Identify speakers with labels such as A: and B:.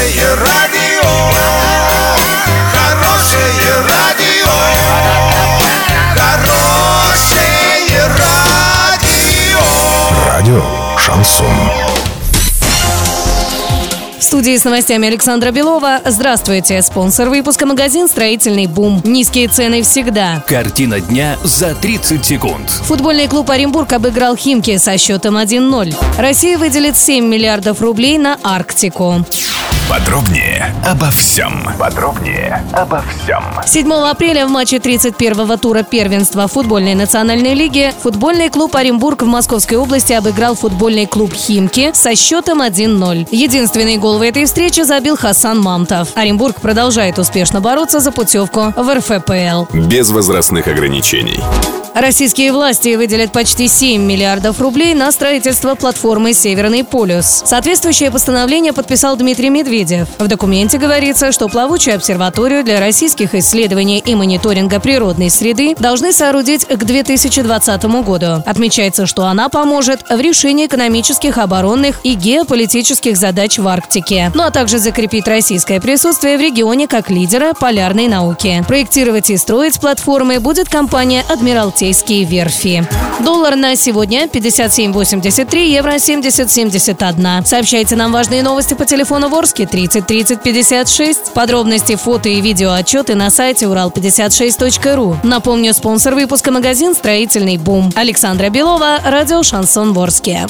A: Хорошее радио, хорошее радио, хорошее радио.
B: Радио Шансон.
C: В студии с новостями Александра Белова. Здравствуйте. Спонсор выпуска магазин «Строительный бум». Низкие цены всегда.
D: Картина дня за 30 секунд.
C: Футбольный клуб Оренбург обыграл Химки со счетом 1-0. Россия выделит 7 миллиардов рублей на Арктику.
B: Подробнее обо всем. Подробнее обо всем.
C: 7 апреля в матче 31-го тура первенства футбольной национальной лиги футбольный клуб Оренбург в Московской области обыграл футбольный клуб Химки со счетом 1-0. Единственный гол в этой встрече забил Хасан Мамтов. Оренбург продолжает успешно бороться за путевку в РФПЛ.
B: Без возрастных ограничений.
C: Российские власти выделят почти 7 миллиардов рублей на строительство платформы «Северный полюс». Соответствующее постановление подписал Дмитрий Медведев. В документе говорится, что плавучую обсерваторию для российских исследований и мониторинга природной среды должны соорудить к 2020 году. Отмечается, что она поможет в решении экономических, оборонных и геополитических задач в Арктике, ну а также закрепит российское присутствие в регионе как лидера полярной науки. Проектировать и строить платформы будет компания «Адмиралтейские верфи». Доллар на сегодня 57.83, евро 70.71. Сообщайте нам важные новости по телефону Ворске 30 30 56. Подробности, фото и видео отчеты на сайте урал56.ру. Напомню, спонсор выпуска магазин «Строительный бум». Александра Белова, радио «Шансон Ворске».